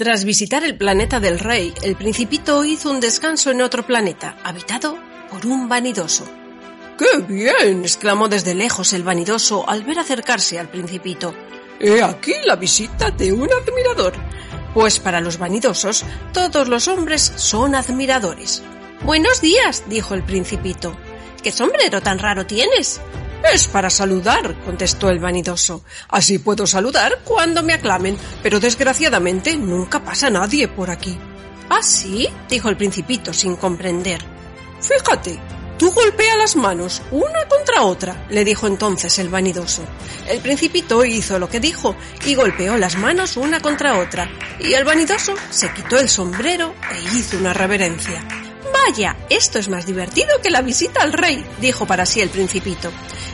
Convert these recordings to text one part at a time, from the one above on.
Tras visitar el planeta del rey, el principito hizo un descanso en otro planeta, habitado por un vanidoso. ¡Qué bien! exclamó desde lejos el vanidoso al ver acercarse al principito. He aquí la visita de un admirador. Pues para los vanidosos, todos los hombres son admiradores. Buenos días, dijo el principito. ¿Qué sombrero tan raro tienes? Es para saludar, contestó el vanidoso. Así puedo saludar cuando me aclamen, pero desgraciadamente nunca pasa nadie por aquí. ¿Ah, sí? dijo el principito sin comprender. Fíjate, tú golpea las manos una contra otra, le dijo entonces el vanidoso. El principito hizo lo que dijo y golpeó las manos una contra otra, y el vanidoso se quitó el sombrero e hizo una reverencia. Vaya, esto es más divertido que la visita al rey, dijo para sí el principito,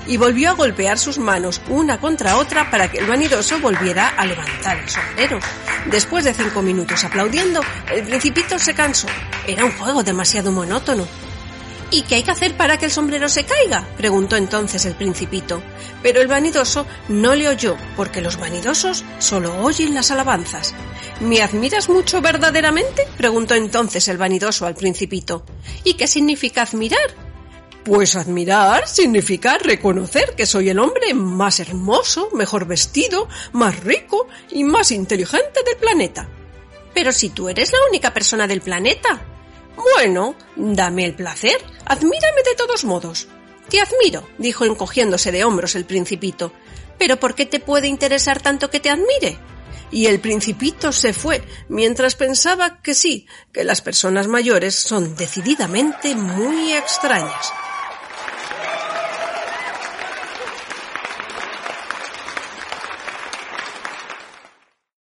y volvió a golpear sus manos una contra otra para que el vanidoso volviera a levantar el sombrero. Después de cinco minutos aplaudiendo, el principito se cansó. Era un juego demasiado monótono. ¿Y qué hay que hacer para que el sombrero se caiga? preguntó entonces el principito. Pero el vanidoso no le oyó, porque los vanidosos solo oyen las alabanzas. ¿Me admiras mucho verdaderamente? preguntó entonces el vanidoso al principito. ¿Y qué significa admirar? Pues admirar significa reconocer que soy el hombre más hermoso, mejor vestido, más rico y más inteligente del planeta. Pero si tú eres la única persona del planeta, bueno, dame el placer, admírame de todos modos. Te admiro, dijo encogiéndose de hombros el principito. ¿Pero por qué te puede interesar tanto que te admire? Y el principito se fue, mientras pensaba que sí, que las personas mayores son decididamente muy extrañas.